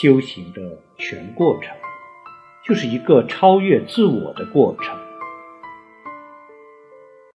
修行的全过程就是一个超越自我的过程。